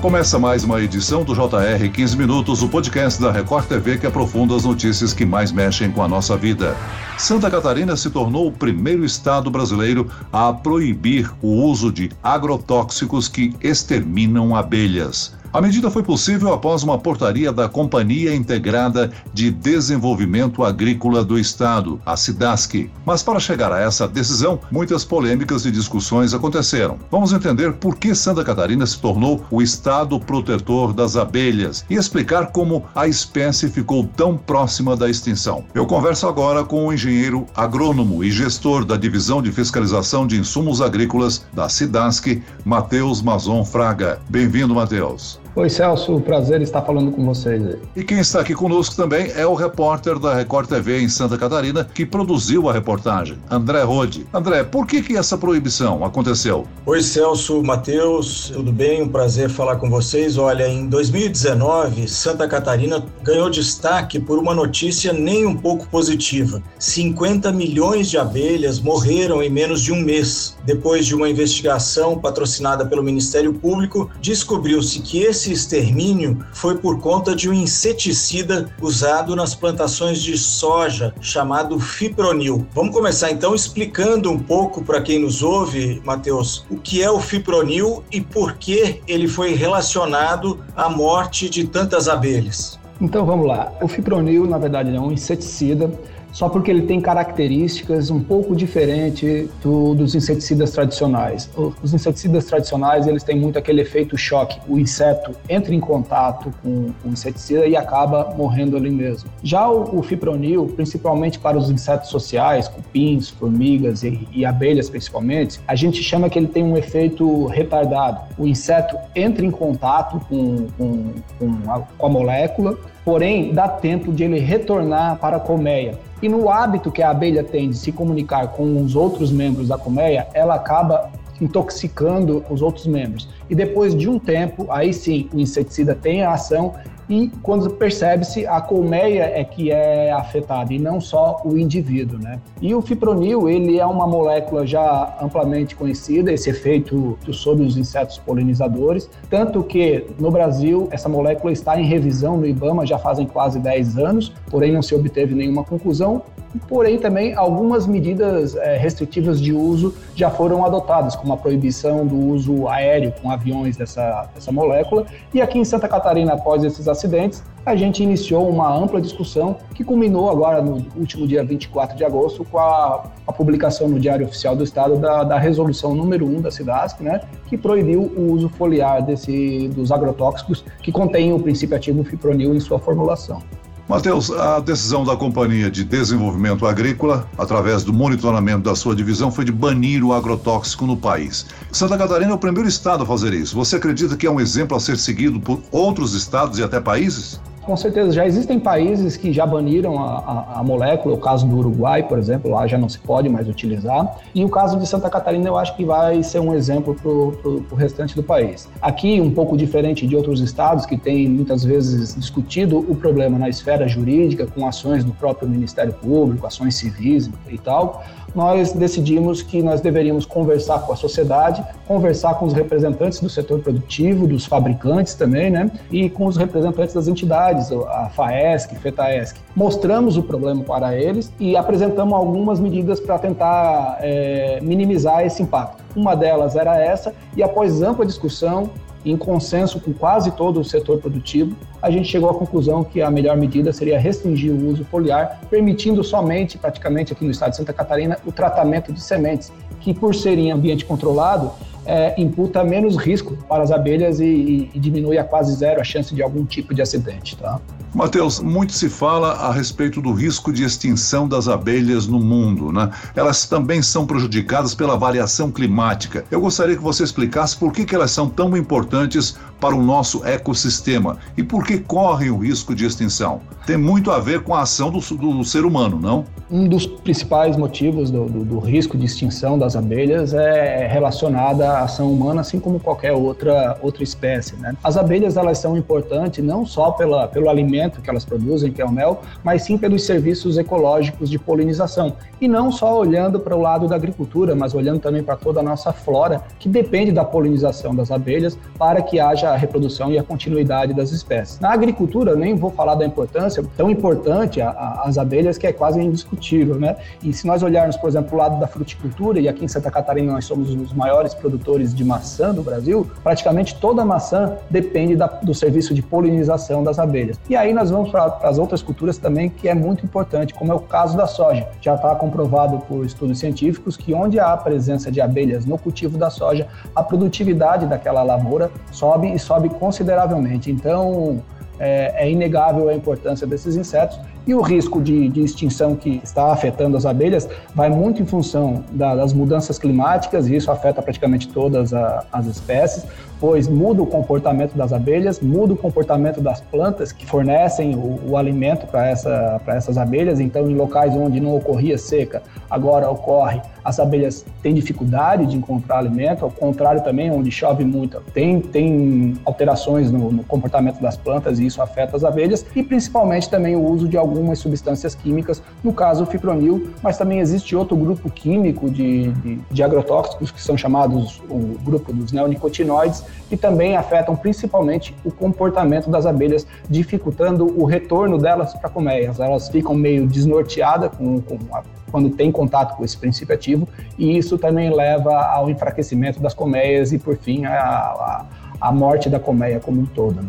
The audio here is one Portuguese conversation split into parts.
Começa mais uma edição do JR 15 Minutos, o podcast da Record TV que aprofunda as notícias que mais mexem com a nossa vida. Santa Catarina se tornou o primeiro estado brasileiro a proibir o uso de agrotóxicos que exterminam abelhas. A medida foi possível após uma portaria da Companhia Integrada de Desenvolvimento Agrícola do Estado, a SIDASC. Mas para chegar a essa decisão, muitas polêmicas e discussões aconteceram. Vamos entender por que Santa Catarina se tornou o estado protetor das abelhas e explicar como a espécie ficou tão próxima da extinção. Eu converso agora com o engenheiro agrônomo e gestor da Divisão de Fiscalização de Insumos Agrícolas da SIDASC, Matheus Mazon Fraga. Bem-vindo, Matheus. Oi, Celso, prazer estar falando com vocês. E quem está aqui conosco também é o repórter da Record TV em Santa Catarina que produziu a reportagem, André Rode. André, por que, que essa proibição aconteceu? Oi, Celso, Matheus, tudo bem? Um prazer falar com vocês. Olha, em 2019, Santa Catarina ganhou destaque por uma notícia nem um pouco positiva. 50 milhões de abelhas morreram em menos de um mês. Depois de uma investigação patrocinada pelo Ministério Público, descobriu-se que esse esse extermínio foi por conta de um inseticida usado nas plantações de soja chamado fipronil. Vamos começar então explicando um pouco para quem nos ouve, Matheus, o que é o fipronil e por que ele foi relacionado à morte de tantas abelhas. Então vamos lá. O fipronil, na verdade, é um inseticida só porque ele tem características um pouco diferentes do, dos inseticidas tradicionais. Os inseticidas tradicionais eles têm muito aquele efeito choque. O inseto entra em contato com o inseticida e acaba morrendo ali mesmo. Já o, o fipronil, principalmente para os insetos sociais, cupins, formigas e, e abelhas principalmente, a gente chama que ele tem um efeito retardado. O inseto entra em contato com, com, com, a, com a molécula, porém dá tempo de ele retornar para a colmeia. E no hábito que a abelha tem de se comunicar com os outros membros da colmeia, ela acaba intoxicando os outros membros. E depois de um tempo, aí sim, o inseticida tem a ação e quando percebe-se a colmeia é que é afetada e não só o indivíduo, né? E o fipronil, ele é uma molécula já amplamente conhecida, esse efeito sobre os insetos polinizadores, tanto que no Brasil essa molécula está em revisão no IBAMA já fazem quase 10 anos, porém não se obteve nenhuma conclusão, porém também algumas medidas é, restritivas de uso já foram adotadas, como a proibição do uso aéreo com aviões dessa, dessa molécula, e aqui em Santa Catarina, após esses acidentes, a gente iniciou uma ampla discussão que culminou agora no último dia 24 de agosto com a, a publicação no Diário Oficial do Estado da, da resolução número 1 da SIDASC, né, que proibiu o uso foliar desse, dos agrotóxicos que contêm o princípio ativo fipronil em sua formulação. Matheus, a decisão da Companhia de Desenvolvimento Agrícola, através do monitoramento da sua divisão, foi de banir o agrotóxico no país. Santa Catarina é o primeiro estado a fazer isso. Você acredita que é um exemplo a ser seguido por outros estados e até países? Com certeza, já existem países que já baniram a, a, a, molécula, o caso do Uruguai, por exemplo, lá já não se pode mais utilizar. E o caso de Santa Catarina eu acho que vai ser um exemplo para o restante do país. Aqui, um pouco diferente de outros estados que têm muitas vezes discutido o problema na esfera jurídica, com ações do próprio Ministério Público, ações civis e tal, nós decidimos que nós deveríamos conversar com a sociedade, conversar com os representantes do setor produtivo, dos fabricantes também, né? E com os representantes das entidades, a FAESC, FETAESC. Mostramos o problema para eles e apresentamos algumas medidas para tentar é, minimizar esse impacto. Uma delas era essa, e após ampla discussão, em consenso com quase todo o setor produtivo, a gente chegou à conclusão que a melhor medida seria restringir o uso foliar, permitindo somente, praticamente aqui no estado de Santa Catarina, o tratamento de sementes, que por ser em ambiente controlado, é, imputa menos risco para as abelhas e, e, e, diminui a quase zero a chance de algum tipo de acidente. Tá? Matheus, muito se fala a respeito do risco de extinção das abelhas no mundo. Né? Elas também são prejudicadas pela variação climática. Eu gostaria que você explicasse por que, que elas são tão importantes para o nosso ecossistema e por que correm o risco de extinção. Tem muito a ver com a ação do, do ser humano, não? Um dos principais motivos do, do, do risco de extinção das abelhas é relacionada a ação humana, assim como qualquer outra, outra espécie. Né? As abelhas elas são importantes não só pela, pelo alimento que elas produzem, que é o mel, mas sim pelos serviços ecológicos de polinização. E não só olhando para o lado da agricultura, mas olhando também para toda a nossa flora, que depende da polinização das abelhas para que haja a reprodução e a continuidade das espécies. Na agricultura, nem vou falar da importância, tão importante a, a, as abelhas que é quase indiscutível. Né? E se nós olharmos, por exemplo, o lado da fruticultura, e aqui em Santa Catarina nós somos os maiores produtores de maçã do Brasil, praticamente toda maçã depende da, do serviço de polinização das abelhas. E aí nós vamos para as outras culturas também, que é muito importante, como é o caso da soja. Já está comprovado por estudos científicos que onde há a presença de abelhas no cultivo da soja, a produtividade daquela lavoura sobe e sobe consideravelmente. Então, é, é inegável a importância desses insetos e o risco de, de, extinção que está afetando as abelhas vai muito em função da, das mudanças climáticas, e isso afeta praticamente todas a, as espécies, pois muda o comportamento das abelhas, muda o comportamento das plantas que fornecem o, o alimento para essa, essas abelhas. Então, em locais onde não ocorria seca, agora ocorre as abelhas têm dificuldade de encontrar alimento, ao contrário também, onde chove muito, tem, tem alterações no, no, comportamento das plantas e isso afeta as abelhas, e principalmente também o uso de algumas substâncias químicas, no caso o fipronil, mas também existe outro grupo químico de, de, de agrotóxicos que são chamados o grupo dos neonicotinoides, que também afetam principalmente o comportamento das abelhas, dificultando o retorno delas para colmeias. Elas ficam meio desnorteadas com, com a quando tem contato com esse princípio ativo, e isso também leva ao enfraquecimento das colmeias e, por fim, a, a, a morte da colmeia como um todo. Né?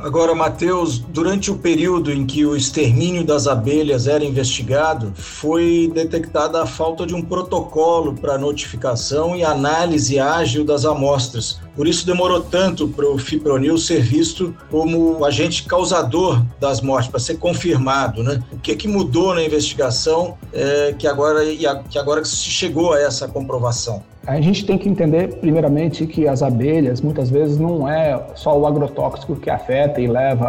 Agora, Matheus, durante o período em que o extermínio das abelhas era investigado, foi detectada a falta de um protocolo para notificação e análise ágil das amostras. Por isso demorou tanto para o fipronil ser visto como agente causador das mortes, para ser confirmado. Né? O que, que mudou na investigação é, que, agora, que agora se chegou a essa comprovação? A gente tem que entender, primeiramente, que as abelhas, muitas vezes, não é só o agrotóxico que afeta e leva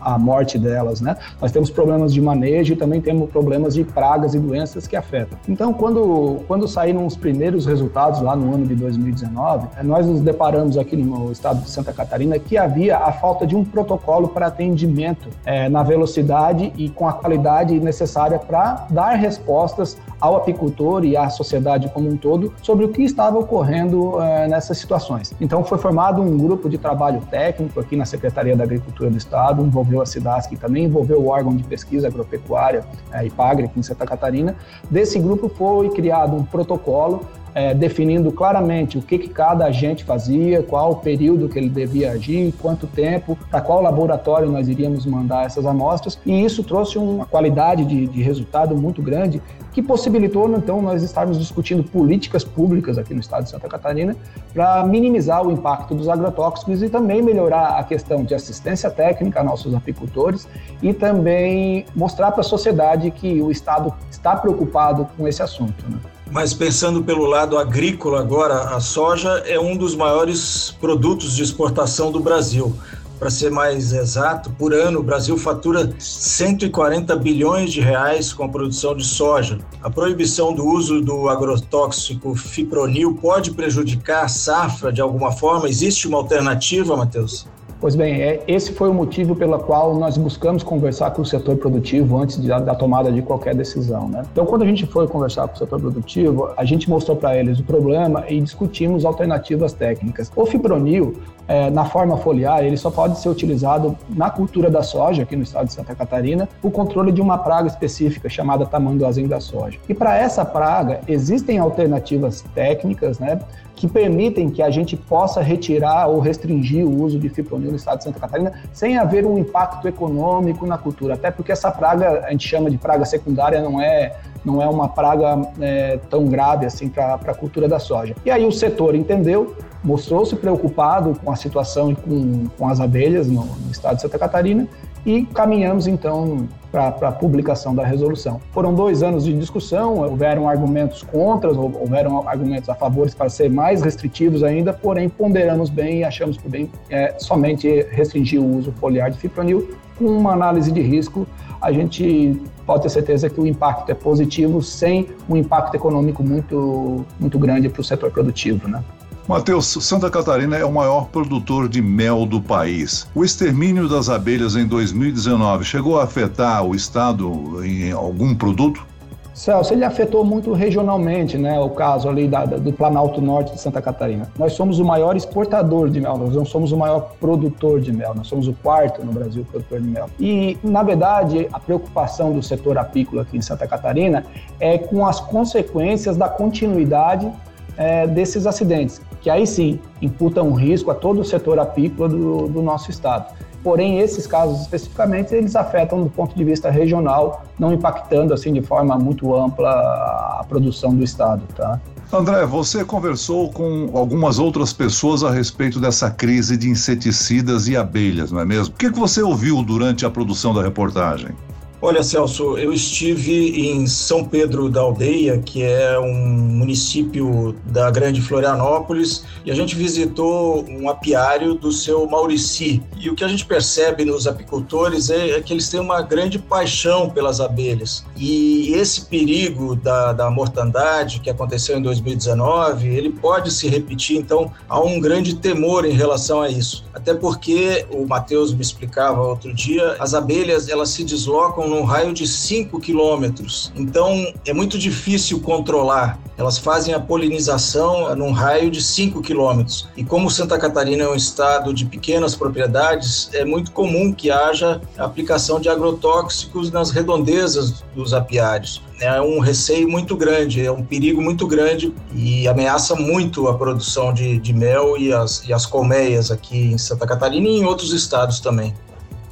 à morte delas, né? Nós temos problemas de manejo e também temos problemas de pragas e doenças que afetam. Então, quando, quando saíram os primeiros resultados lá no ano de 2019, eh, nós nos deparamos aqui no estado de Santa Catarina que havia a falta de um protocolo para atendimento é, na velocidade e com a qualidade necessária para dar respostas ao apicultor e à sociedade como um todo sobre o que estava ocorrendo é, nessas situações. Então foi formado um grupo de trabalho técnico aqui na Secretaria da Agricultura do Estado, envolveu a SIDASC também, envolveu o órgão de pesquisa agropecuária, é, IPAGRE, aqui em Santa Catarina. Desse grupo foi criado um protocolo é, definindo claramente o que, que cada agente fazia, qual o período que ele devia agir, quanto tempo, para qual laboratório nós iríamos mandar essas amostras, e isso trouxe uma qualidade de, de resultado muito grande que possibilitou, então, nós estarmos discutindo políticas públicas aqui no estado de Santa Catarina para minimizar o impacto dos agrotóxicos e também melhorar a questão de assistência técnica a nossos apicultores e também mostrar para a sociedade que o estado está preocupado com esse assunto. Né? Mas pensando pelo lado agrícola agora, a soja é um dos maiores produtos de exportação do Brasil. Para ser mais exato, por ano o Brasil fatura 140 bilhões de reais com a produção de soja. A proibição do uso do agrotóxico fipronil pode prejudicar a safra de alguma forma? Existe uma alternativa, Matheus? Pois bem, é, esse foi o motivo pelo qual nós buscamos conversar com o setor produtivo antes de, da tomada de qualquer decisão. Né? Então, quando a gente foi conversar com o setor produtivo, a gente mostrou para eles o problema e discutimos alternativas técnicas. O fipronil, é, na forma foliar, ele só pode ser utilizado na cultura da soja, aqui no estado de Santa Catarina, o controle de uma praga específica chamada tamanduazem da soja. E para essa praga, existem alternativas técnicas, né? Que permitem que a gente possa retirar ou restringir o uso de fipronil no estado de Santa Catarina sem haver um impacto econômico na cultura, até porque essa praga a gente chama de praga secundária, não é não é uma praga é, tão grave assim para a cultura da soja. E aí o setor entendeu, mostrou-se preocupado com a situação e com, com as abelhas no, no estado de Santa Catarina e caminhamos então para a publicação da resolução. Foram dois anos de discussão, houveram argumentos contra, houveram argumentos a favor para ser mais restritivos ainda, porém ponderamos bem e achamos por bem é, somente restringir o uso foliar de fipronil com uma análise de risco, a gente pode ter certeza que o impacto é positivo sem um impacto econômico muito, muito grande para o setor produtivo, né? Matheus, Santa Catarina é o maior produtor de mel do país. O extermínio das abelhas em 2019 chegou a afetar o estado em algum produto? Celso, ele afetou muito regionalmente, né? O caso ali da, do Planalto Norte de Santa Catarina. Nós somos o maior exportador de mel, nós não somos o maior produtor de mel, nós somos o quarto no Brasil produtor de mel. E, na verdade, a preocupação do setor apícola aqui em Santa Catarina é com as consequências da continuidade é, desses acidentes que aí sim imputam um risco a todo o setor apícola do, do nosso estado. Porém, esses casos especificamente, eles afetam do ponto de vista regional, não impactando assim de forma muito ampla a produção do estado, tá? André, você conversou com algumas outras pessoas a respeito dessa crise de inseticidas e abelhas, não é mesmo? O que você ouviu durante a produção da reportagem? Olha, Celso, eu estive em São Pedro da Aldeia, que é um município da Grande Florianópolis, e a gente visitou um apiário do seu Maurici. E o que a gente percebe nos apicultores é, é que eles têm uma grande paixão pelas abelhas. E esse perigo da, da mortandade que aconteceu em 2019, ele pode se repetir, então há um grande temor em relação a isso. Até porque o Matheus me explicava outro dia, as abelhas elas se deslocam num raio de 5 quilômetros. Então, é muito difícil controlar. Elas fazem a polinização num raio de 5 quilômetros. E como Santa Catarina é um estado de pequenas propriedades, é muito comum que haja aplicação de agrotóxicos nas redondezas dos apiários. É um receio muito grande, é um perigo muito grande e ameaça muito a produção de, de mel e as, e as colmeias aqui em Santa Catarina e em outros estados também.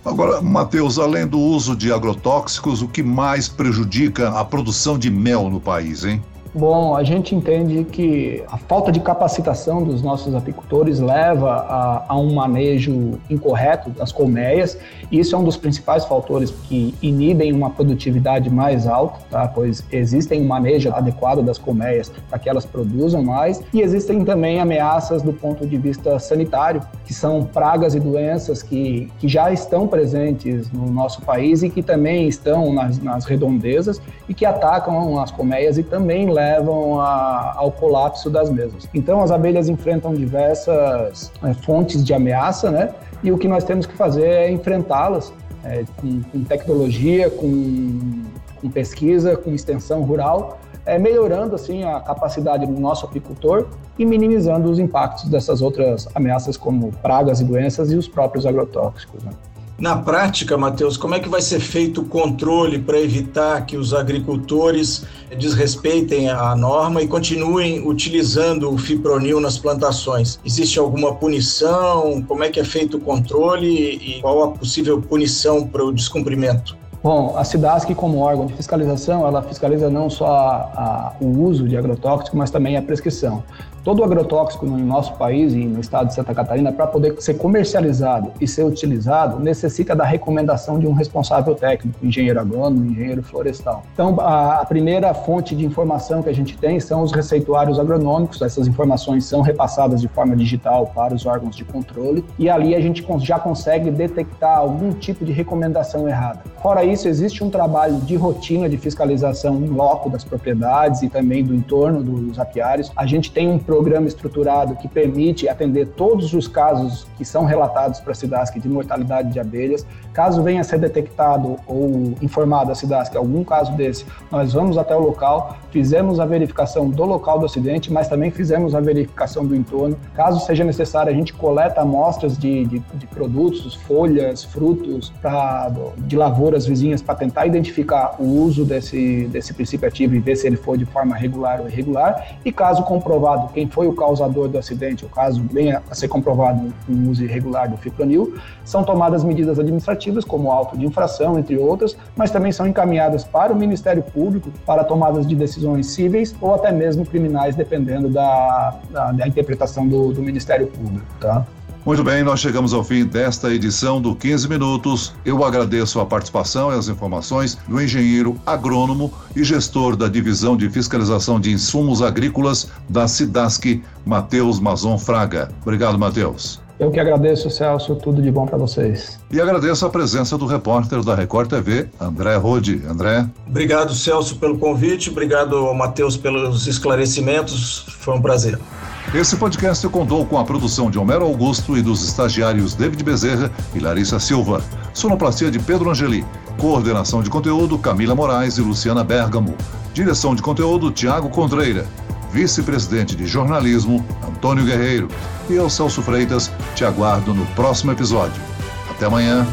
Agora, Matheus, além do uso de agrotóxicos, o que mais prejudica a produção de mel no país, hein? Bom, a gente entende que a falta de capacitação dos nossos apicultores leva a, a, um manejo incorreto das colmeias, isso é um dos principais fatores que inibem uma produtividade mais alta, tá? pois existem um manejo adequado das colmeias para que elas produzam mais, e existem também ameaças do ponto de vista sanitário, que são pragas e doenças que, que já estão presentes no nosso país e que também estão nas, nas redondezas e que atacam as colmeias e também levam levam a, ao colapso das mesmas. Então, as abelhas enfrentam diversas é, fontes de ameaça, né? E o que nós temos que fazer é enfrentá-las é, com, com, tecnologia, com, com, pesquisa, com extensão rural, é, melhorando assim a capacidade do nosso apicultor e minimizando os impactos dessas outras ameaças como pragas e doenças e os próprios agrotóxicos. Né? Na prática, Matheus, como é que vai ser feito o controle para evitar que os agricultores desrespeitem a norma e continuem utilizando o fipronil nas plantações? Existe alguma punição? Como é que é feito o controle e qual a possível punição para o descumprimento? Bom, a SIDASC, como órgão de fiscalização, ela fiscaliza não só a, a, o uso de agrotóxico, mas também a prescrição todo o agrotóxico no nosso país e no estado de Santa Catarina, para poder ser comercializado e ser utilizado, necessita da recomendação de um responsável técnico, engenheiro agrônomo, engenheiro florestal. Então, a, a primeira fonte de informação que a gente tem são os receituários agronômicos, essas informações são repassadas de forma digital para os órgãos de controle e ali a gente já consegue detectar algum tipo de recomendação errada. Fora isso, existe um trabalho de rotina de fiscalização em loco das propriedades e também do entorno dos apiários. A gente tem um programa estruturado que permite atender todos os casos que são relatados para a SIDASC de mortalidade de abelhas. Caso venha a ser detectado ou informado a SIDASC algum caso desse, nós vamos até o local, fizemos a verificação do local do acidente, mas também fizemos a verificação do entorno. Caso seja necessário, a gente coleta amostras de, de, de produtos, folhas, frutos pra, de lavouras vizinhas para tentar identificar o uso desse, desse princípio ativo e ver se ele for de forma regular ou irregular. E caso comprovado quem foi o causador do acidente, o caso venha a ser comprovado um uso irregular do fipronil, são tomadas medidas administrativas, como auto de infração, entre outras, mas também são encaminhadas para o Ministério Público para tomadas de decisões cíveis ou até mesmo criminais, dependendo da, da, da interpretação do, do Ministério Público. Tá? Muito bem, nós chegamos ao fim desta edição do 15 Minutos. Eu agradeço a participação e as informações do engenheiro agrônomo e gestor da Divisão de Fiscalização de Insumos Agrícolas da SIDASC, Matheus Mazon Fraga. Obrigado, Matheus. Eu que agradeço, Celso. Tudo de bom para vocês. E agradeço a presença do repórter da Record TV, André Rode. André. Obrigado, Celso, pelo convite. Obrigado Matheus pelos esclarecimentos. Foi um prazer. Esse podcast contou com a produção de Homero Augusto e dos estagiários David Bezerra e Larissa Silva. Sonoplastia de Pedro Angeli. Coordenação de conteúdo Camila Moraes e Luciana Bergamo. Direção de conteúdo Tiago Condreira. Vice-presidente de jornalismo Antônio Guerreiro. E eu, Celso Freitas, te aguardo no próximo episódio. Até amanhã.